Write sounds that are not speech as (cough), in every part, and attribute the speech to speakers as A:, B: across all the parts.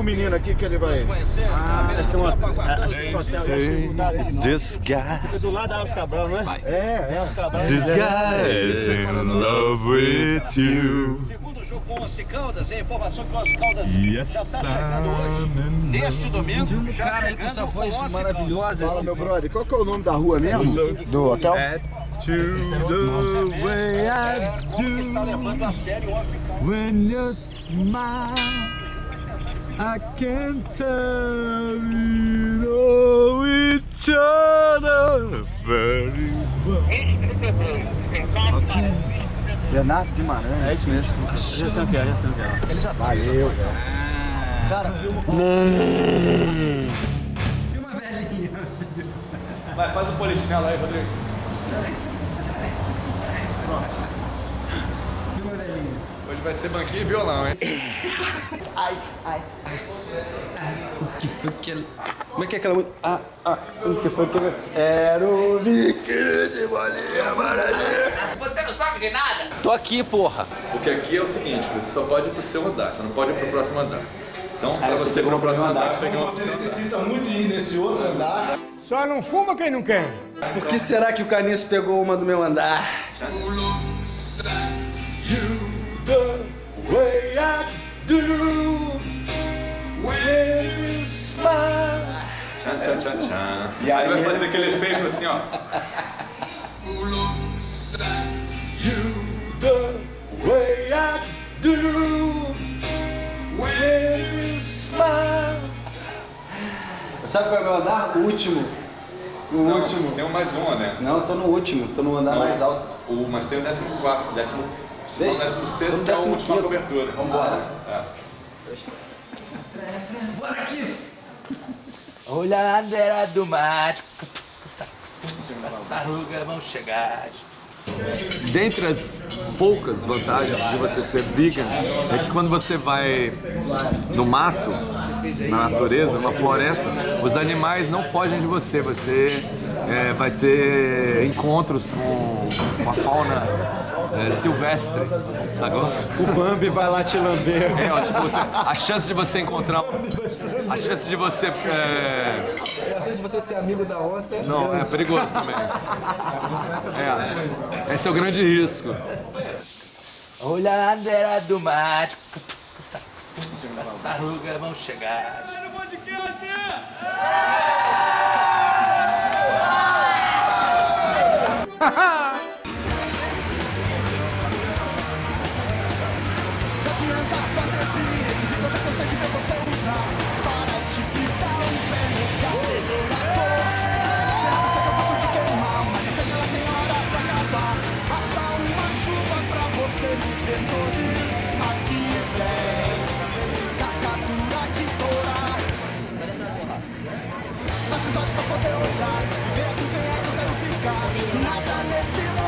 A: com o menino aqui que ele vai.
B: Ah, deve ser uma. Acho que hotel, acho que
C: this guy,
B: É do lado da Alves Cabral, não é?
A: É, é.
B: Alves Cabral.
C: this guy is in love with you.
D: Segundo jogo com o Once Caldas, a informação que o Once Caldas
C: Yes,
D: já está chegando hoje. Neste domingo,
E: Viu um cara aí com essa voz maravilhosa?
A: Fala,
E: Esse...
A: meu brother, qual que é o nome da rua mesmo? Do hotel?
C: To the way I
D: Caldas. Está levando a sério o Once Caldas.
C: when you smile. I can tell we know each other very well.
A: Bernardo Guimarães.
B: É isso mesmo. Já sei o que é, já sei o que é.
E: Ele já sabe.
A: Valeu,
E: já sabe. Ah,
B: Cara, filma.
E: filma a velhinha.
B: Vai, faz o polichinelo aí, Rodrigo.
E: Velhinha.
C: Hoje vai ser banquinho e violão, hein? (laughs)
E: O que foi que ele...
A: Como é que é aquela música? Ah, ah, o que foi que ele... Era o biquíni de bolinha amarelinha.
F: Você não sabe de nada?
E: Tô aqui, porra.
C: Porque aqui é o seguinte, você só pode ir pro seu andar, você não pode ir pro próximo andar. Então, pra você ir pro próximo andar, você tem que
G: Você necessita muito ir nesse outro andar.
B: Só não fuma quem não quer.
E: Por que será que o Caniço pegou uma do meu andar?
C: Way I do when you smile. Tchan, tchan, tchan, tchan.
G: E aí
C: vai fazer aquele efeito assim, ó. The way I do when you smile.
E: Sabe qual é o meu andar? O último. O último.
C: Tem um mais um, né?
E: Não, eu tô no último. Tô no andar
C: Não,
E: mais alto.
C: O, mas tem o décimo quarto, décimo,
E: Sexto?
C: décimo sexto,
E: Vamos
C: que é a última
E: quinto.
C: cobertura.
E: Vambora.
C: É.
E: Bora aqui.
F: Olha do mar. As tartarugas vão chegar.
C: Dentre as poucas vantagens de você ser vegan é que quando você vai no mato, na natureza, numa floresta, os animais não fogem de você. Você é, vai ter encontros com, com a fauna é, silvestre, sacou?
B: O Bambi vai lá te lamber.
C: É, ó, tipo, você- a chance de você encontrar. A chance de você. É,
E: A chance de você ser amigo da onça.
C: não, é perigoso também. É, esse é o grande risco.
F: Olha a do mar. As tartarugas vão chegar. (laughs)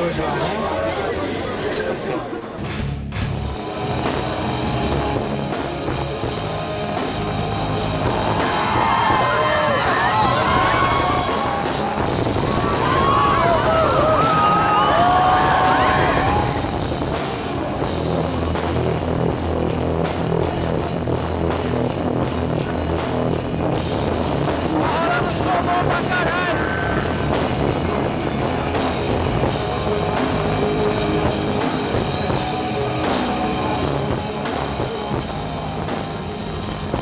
B: hoje lá, né?